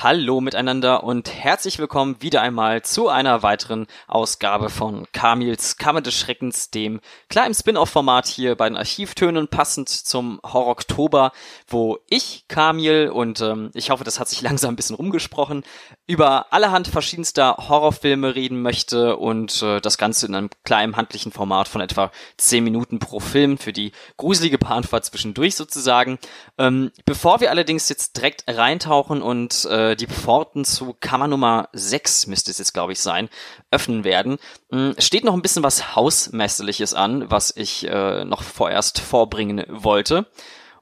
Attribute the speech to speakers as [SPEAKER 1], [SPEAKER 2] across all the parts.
[SPEAKER 1] Hallo miteinander und herzlich willkommen wieder einmal zu einer weiteren Ausgabe von Kamils Kammer des Schreckens, dem kleinen Spin-off-Format hier bei den Archivtönen, passend zum Horror Oktober, wo ich, Kamil, und ähm, ich hoffe, das hat sich langsam ein bisschen rumgesprochen, über allerhand verschiedenster Horrorfilme reden möchte und äh, das Ganze in einem kleinen handlichen Format von etwa 10 Minuten pro Film für die gruselige Bahnfahrt zwischendurch sozusagen. Ähm, bevor wir allerdings jetzt direkt reintauchen und äh, äh, die Pforten zu Kammer Nummer 6, müsste es jetzt, glaube ich, sein, öffnen werden. Hm, steht noch ein bisschen was Hausmeisterliches an, was ich äh, noch vorerst vorbringen wollte.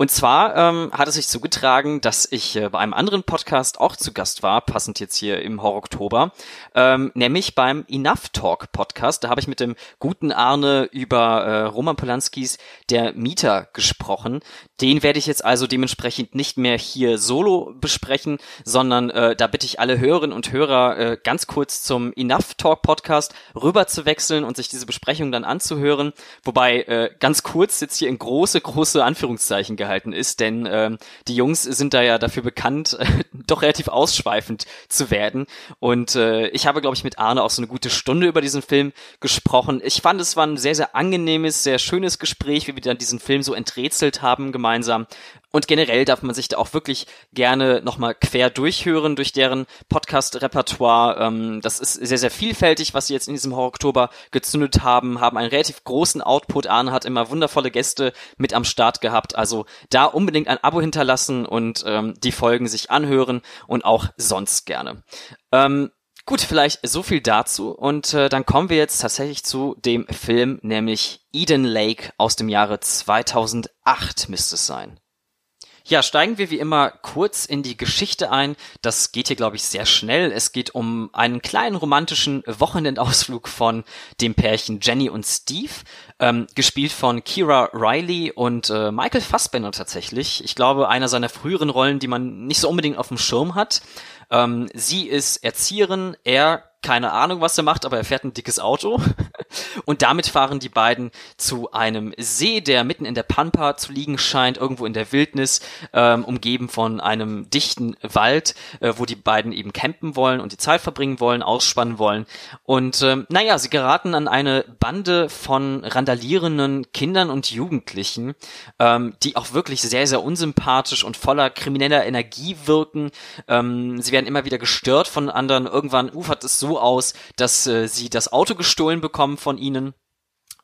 [SPEAKER 1] Und zwar ähm, hat es sich zugetragen, dass ich äh, bei einem anderen Podcast auch zu Gast war, passend jetzt hier im Horror Oktober, ähm, nämlich beim Enough Talk Podcast. Da habe ich mit dem guten Arne über äh, Roman Polanskis Der Mieter gesprochen. Den werde ich jetzt also dementsprechend nicht mehr hier solo besprechen, sondern äh, da bitte ich alle Hörerinnen und Hörer äh, ganz kurz zum Enough Talk Podcast rüber zu wechseln und sich diese Besprechung dann anzuhören. Wobei äh, ganz kurz jetzt hier in große, große Anführungszeichen gehalten gehalten ist, denn ähm, die Jungs sind da ja dafür bekannt, doch relativ ausschweifend zu werden. Und äh, ich habe, glaube ich, mit Arne auch so eine gute Stunde über diesen Film gesprochen. Ich fand, es war ein sehr, sehr angenehmes, sehr schönes Gespräch, wie wir dann diesen Film so enträtselt haben gemeinsam. Und generell darf man sich da auch wirklich gerne nochmal quer durchhören durch deren Podcast-Repertoire. Ähm, das ist sehr, sehr vielfältig, was sie jetzt in diesem Horror-Oktober gezündet haben, haben einen relativ großen Output. Arne hat immer wundervolle Gäste mit am Start gehabt. Also da unbedingt ein Abo hinterlassen und ähm, die Folgen sich anhören und auch sonst gerne. Ähm, Gut, vielleicht so viel dazu und äh, dann kommen wir jetzt tatsächlich zu dem Film, nämlich Eden Lake aus dem Jahre 2008 müsste es sein. Ja, steigen wir wie immer kurz in die Geschichte ein. Das geht hier, glaube ich, sehr schnell. Es geht um einen kleinen romantischen Wochenendausflug von dem Pärchen Jenny und Steve, ähm, gespielt von Kira Riley und äh, Michael Fassbender tatsächlich. Ich glaube, einer seiner früheren Rollen, die man nicht so unbedingt auf dem Schirm hat. Ähm, sie ist Erzieherin, er keine Ahnung, was er macht, aber er fährt ein dickes Auto. Und damit fahren die beiden zu einem See, der mitten in der Pampa zu liegen scheint, irgendwo in der Wildnis, ähm, umgeben von einem dichten Wald, äh, wo die beiden eben campen wollen und die Zeit verbringen wollen, ausspannen wollen. Und ähm, naja, sie geraten an eine Bande von randalierenden Kindern und Jugendlichen, ähm, die auch wirklich sehr, sehr unsympathisch und voller krimineller Energie wirken. Ähm, sie werden immer wieder gestört von anderen. Irgendwann ufert es so so aus, dass äh, sie das Auto gestohlen bekommen von ihnen.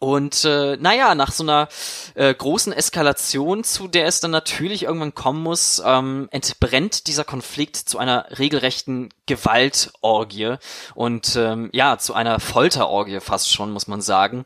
[SPEAKER 1] Und äh, naja, nach so einer äh, großen Eskalation, zu der es dann natürlich irgendwann kommen muss, ähm, entbrennt dieser Konflikt zu einer regelrechten Gewaltorgie und ähm, ja, zu einer Folterorgie fast schon, muss man sagen,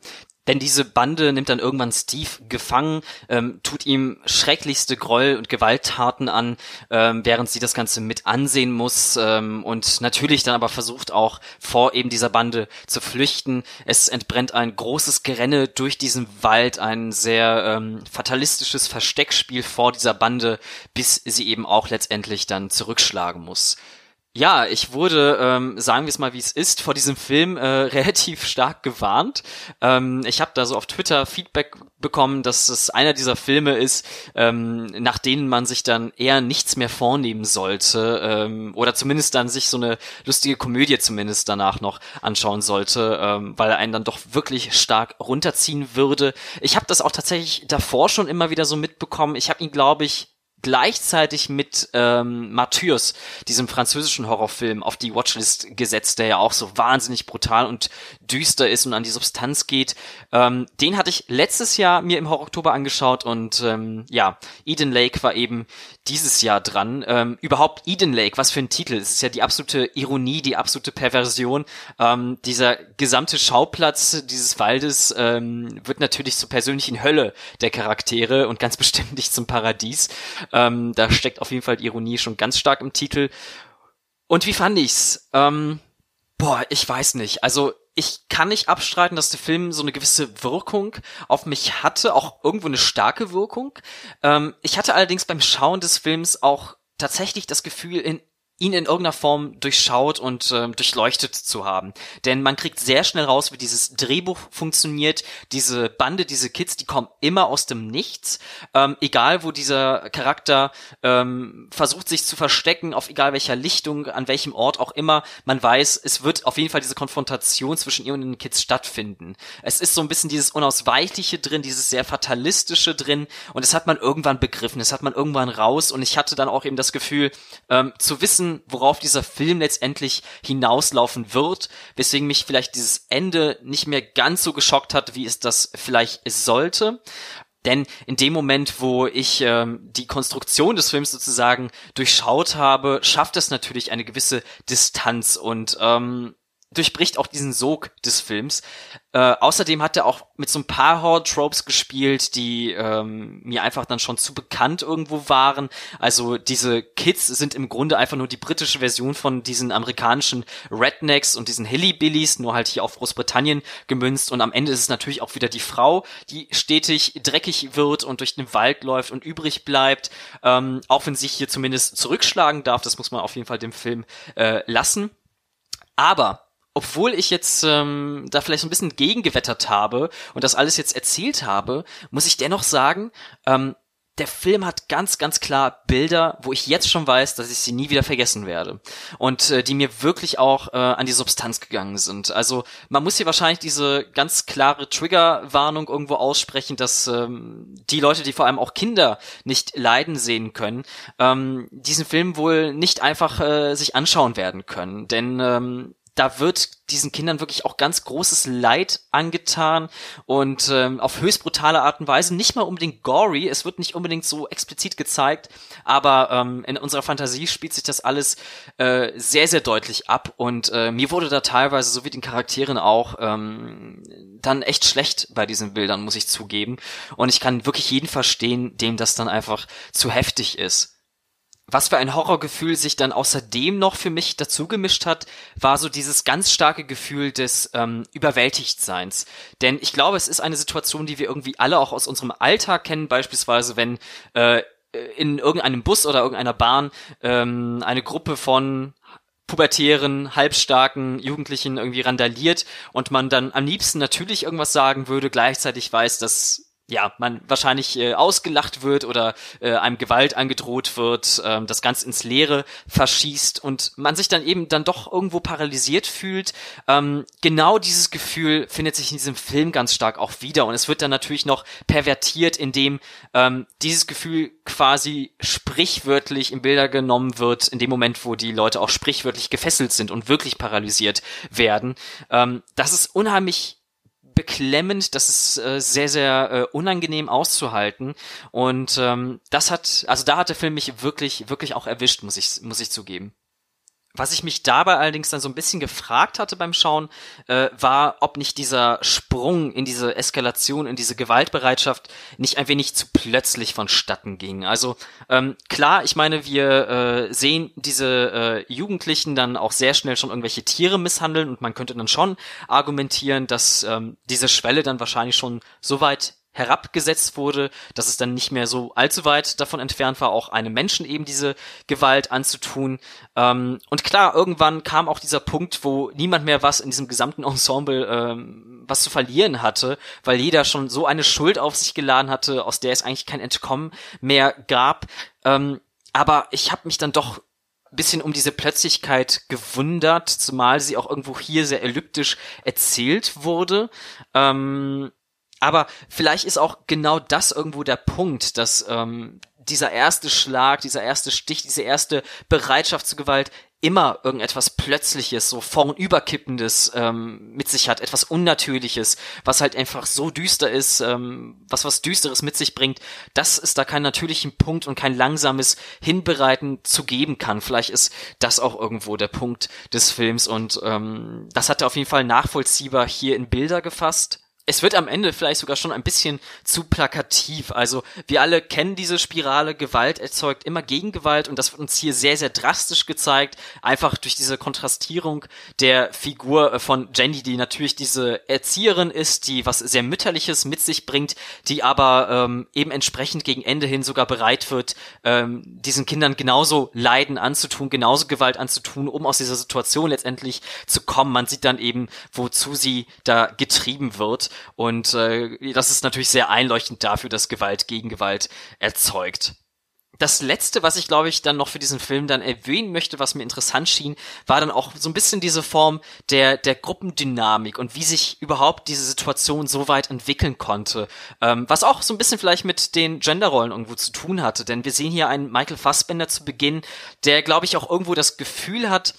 [SPEAKER 1] denn diese Bande nimmt dann irgendwann Steve gefangen, ähm, tut ihm schrecklichste Groll- und Gewalttaten an, ähm, während sie das Ganze mit ansehen muss ähm, und natürlich dann aber versucht auch vor eben dieser Bande zu flüchten. Es entbrennt ein großes Gerenne durch diesen Wald, ein sehr ähm, fatalistisches Versteckspiel vor dieser Bande, bis sie eben auch letztendlich dann zurückschlagen muss. Ja, ich wurde, ähm, sagen wir es mal, wie es ist, vor diesem Film äh, relativ stark gewarnt. Ähm, ich habe da so auf Twitter Feedback bekommen, dass es einer dieser Filme ist, ähm, nach denen man sich dann eher nichts mehr vornehmen sollte ähm, oder zumindest dann sich so eine lustige Komödie zumindest danach noch anschauen sollte, ähm, weil er einen dann doch wirklich stark runterziehen würde. Ich habe das auch tatsächlich davor schon immer wieder so mitbekommen. Ich habe ihn, glaube ich, gleichzeitig mit ähm, Martyrs, diesem französischen Horrorfilm, auf die Watchlist gesetzt, der ja auch so wahnsinnig brutal und düster ist und an die Substanz geht. Ähm, den hatte ich letztes Jahr mir im Horror Oktober angeschaut und ähm, ja, Eden Lake war eben dieses Jahr dran. Ähm, überhaupt Eden Lake, was für ein Titel. Es ist ja die absolute Ironie, die absolute Perversion. Ähm, dieser gesamte Schauplatz dieses Waldes ähm, wird natürlich zur persönlichen Hölle der Charaktere und ganz bestimmt nicht zum Paradies. Ähm, da steckt auf jeden Fall Ironie schon ganz stark im Titel. Und wie fand ich's? Ähm, boah, ich weiß nicht. Also ich kann nicht abstreiten, dass der Film so eine gewisse Wirkung auf mich hatte, auch irgendwo eine starke Wirkung. Ähm, ich hatte allerdings beim Schauen des Films auch tatsächlich das Gefühl, in ihn in irgendeiner Form durchschaut und äh, durchleuchtet zu haben. Denn man kriegt sehr schnell raus, wie dieses Drehbuch funktioniert. Diese Bande, diese Kids, die kommen immer aus dem Nichts. Ähm, egal, wo dieser Charakter ähm, versucht, sich zu verstecken, auf egal welcher Lichtung, an welchem Ort auch immer, man weiß, es wird auf jeden Fall diese Konfrontation zwischen ihr und den Kids stattfinden. Es ist so ein bisschen dieses Unausweichliche drin, dieses sehr Fatalistische drin und das hat man irgendwann begriffen, das hat man irgendwann raus und ich hatte dann auch eben das Gefühl, ähm, zu wissen, wissen, worauf dieser Film letztendlich hinauslaufen wird, weswegen mich vielleicht dieses Ende nicht mehr ganz so geschockt hat, wie es das vielleicht sollte. Denn in dem Moment, wo ich ähm, die Konstruktion des Films sozusagen durchschaut habe, schafft es natürlich eine gewisse Distanz und ähm, durchbricht auch diesen Sog des Films. Äh, außerdem hat er auch mit so ein paar Horror-Tropes gespielt, die ähm, mir einfach dann schon zu bekannt irgendwo waren. Also diese Kids sind im Grunde einfach nur die britische Version von diesen amerikanischen Rednecks und diesen Hillbillies, nur halt hier auf Großbritannien gemünzt. Und am Ende ist es natürlich auch wieder die Frau, die stetig dreckig wird und durch den Wald läuft und übrig bleibt. Ähm, auch wenn sie hier zumindest zurückschlagen darf, das muss man auf jeden Fall dem Film äh, lassen. Aber obwohl ich jetzt ähm, da vielleicht so ein bisschen gegengewettert habe und das alles jetzt erzählt habe, muss ich dennoch sagen, ähm, der Film hat ganz, ganz klar Bilder, wo ich jetzt schon weiß, dass ich sie nie wieder vergessen werde. Und äh, die mir wirklich auch äh, an die Substanz gegangen sind. Also man muss hier wahrscheinlich diese ganz klare Triggerwarnung irgendwo aussprechen, dass ähm, die Leute, die vor allem auch Kinder nicht leiden sehen können, ähm, diesen Film wohl nicht einfach äh, sich anschauen werden können. Denn ähm, da wird diesen Kindern wirklich auch ganz großes Leid angetan und ähm, auf höchst brutale Art und Weise. Nicht mal unbedingt gory, es wird nicht unbedingt so explizit gezeigt, aber ähm, in unserer Fantasie spielt sich das alles äh, sehr, sehr deutlich ab und äh, mir wurde da teilweise, so wie den Charakteren auch, ähm, dann echt schlecht bei diesen Bildern, muss ich zugeben. Und ich kann wirklich jeden verstehen, dem das dann einfach zu heftig ist was für ein Horrorgefühl sich dann außerdem noch für mich dazu gemischt hat, war so dieses ganz starke Gefühl des ähm, Überwältigtseins. Denn ich glaube, es ist eine Situation, die wir irgendwie alle auch aus unserem Alltag kennen, beispielsweise wenn äh, in irgendeinem Bus oder irgendeiner Bahn ähm, eine Gruppe von pubertären, halbstarken Jugendlichen irgendwie randaliert und man dann am liebsten natürlich irgendwas sagen würde, gleichzeitig weiß, dass ja, man wahrscheinlich äh, ausgelacht wird oder äh, einem Gewalt angedroht wird, ähm, das ganz ins Leere verschießt und man sich dann eben dann doch irgendwo paralysiert fühlt. Ähm, genau dieses Gefühl findet sich in diesem Film ganz stark auch wieder und es wird dann natürlich noch pervertiert, indem ähm, dieses Gefühl quasi sprichwörtlich in Bilder genommen wird, in dem Moment, wo die Leute auch sprichwörtlich gefesselt sind und wirklich paralysiert werden. Ähm, das ist unheimlich beklemmend, das ist äh, sehr, sehr äh, unangenehm auszuhalten. Und ähm, das hat, also da hat der Film mich wirklich, wirklich auch erwischt, muss ich, muss ich zugeben. Was ich mich dabei allerdings dann so ein bisschen gefragt hatte beim Schauen, äh, war, ob nicht dieser Sprung in diese Eskalation, in diese Gewaltbereitschaft nicht ein wenig zu plötzlich vonstatten ging. Also ähm, klar, ich meine, wir äh, sehen diese äh, Jugendlichen dann auch sehr schnell schon irgendwelche Tiere misshandeln und man könnte dann schon argumentieren, dass ähm, diese Schwelle dann wahrscheinlich schon so weit herabgesetzt wurde, dass es dann nicht mehr so allzu weit davon entfernt war, auch einem Menschen eben diese Gewalt anzutun. Ähm, und klar, irgendwann kam auch dieser Punkt, wo niemand mehr was in diesem gesamten Ensemble ähm, was zu verlieren hatte, weil jeder schon so eine Schuld auf sich geladen hatte, aus der es eigentlich kein Entkommen mehr gab. Ähm, aber ich habe mich dann doch bisschen um diese Plötzlichkeit gewundert, zumal sie auch irgendwo hier sehr elliptisch erzählt wurde. Ähm, aber vielleicht ist auch genau das irgendwo der Punkt, dass ähm, dieser erste Schlag, dieser erste Stich, diese erste Bereitschaft zur Gewalt immer irgendetwas Plötzliches, so vornüberkippendes ähm, mit sich hat, etwas Unnatürliches, was halt einfach so düster ist, ähm, was was Düsteres mit sich bringt, dass es da keinen natürlichen Punkt und kein langsames Hinbereiten zu geben kann. Vielleicht ist das auch irgendwo der Punkt des Films und ähm, das hat er auf jeden Fall nachvollziehbar hier in Bilder gefasst es wird am Ende vielleicht sogar schon ein bisschen zu plakativ. Also wir alle kennen diese Spirale, Gewalt erzeugt immer Gegengewalt und das wird uns hier sehr, sehr drastisch gezeigt. Einfach durch diese Kontrastierung der Figur äh, von Jenny, die natürlich diese Erzieherin ist, die was sehr Mütterliches mit sich bringt, die aber ähm, eben entsprechend gegen Ende hin sogar bereit wird, ähm, diesen Kindern genauso Leiden anzutun, genauso Gewalt anzutun, um aus dieser Situation letztendlich zu kommen. Man sieht dann eben, wozu sie da getrieben wird. Und äh, das ist natürlich sehr einleuchtend dafür, dass Gewalt gegen Gewalt erzeugt. Das letzte, was ich glaube ich dann noch für diesen Film dann erwähnen möchte, was mir interessant schien, war dann auch so ein bisschen diese Form der der Gruppendynamik und wie sich überhaupt diese Situation so weit entwickeln konnte, ähm, was auch so ein bisschen vielleicht mit den Genderrollen irgendwo zu tun hatte, denn wir sehen hier einen Michael Fassbender zu Beginn, der glaube ich auch irgendwo das Gefühl hat,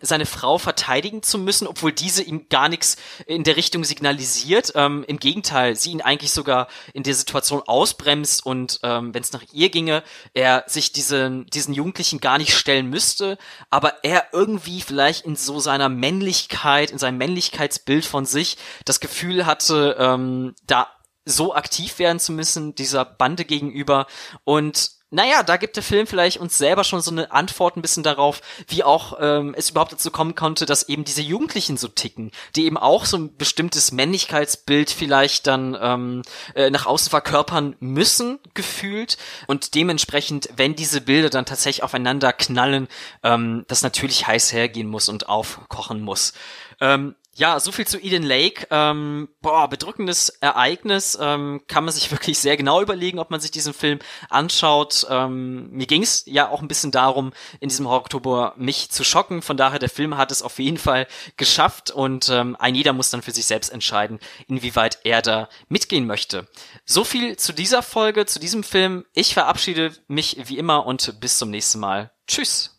[SPEAKER 1] seine Frau verteidigen zu müssen, obwohl diese ihm gar nichts in der Richtung signalisiert. Ähm, Im Gegenteil, sie ihn eigentlich sogar in der Situation ausbremst und ähm, wenn es nach ihr ginge, er sich diesen, diesen Jugendlichen gar nicht stellen müsste, aber er irgendwie vielleicht in so seiner Männlichkeit, in seinem Männlichkeitsbild von sich das Gefühl hatte, ähm, da so aktiv werden zu müssen, dieser Bande gegenüber und naja, da gibt der Film vielleicht uns selber schon so eine Antwort ein bisschen darauf, wie auch ähm, es überhaupt dazu kommen konnte, dass eben diese Jugendlichen so ticken, die eben auch so ein bestimmtes Männlichkeitsbild vielleicht dann ähm, äh, nach außen verkörpern müssen, gefühlt. Und dementsprechend, wenn diese Bilder dann tatsächlich aufeinander knallen, ähm, das natürlich heiß hergehen muss und aufkochen muss. Ähm, ja, so viel zu Eden Lake. Ähm, boah, bedrückendes Ereignis. Ähm, kann man sich wirklich sehr genau überlegen, ob man sich diesen Film anschaut. Ähm, mir ging es ja auch ein bisschen darum, in diesem Oktober mich zu schocken. Von daher, der Film hat es auf jeden Fall geschafft und ähm, ein jeder muss dann für sich selbst entscheiden, inwieweit er da mitgehen möchte. So viel zu dieser Folge, zu diesem Film. Ich verabschiede mich wie immer und bis zum nächsten Mal. Tschüss.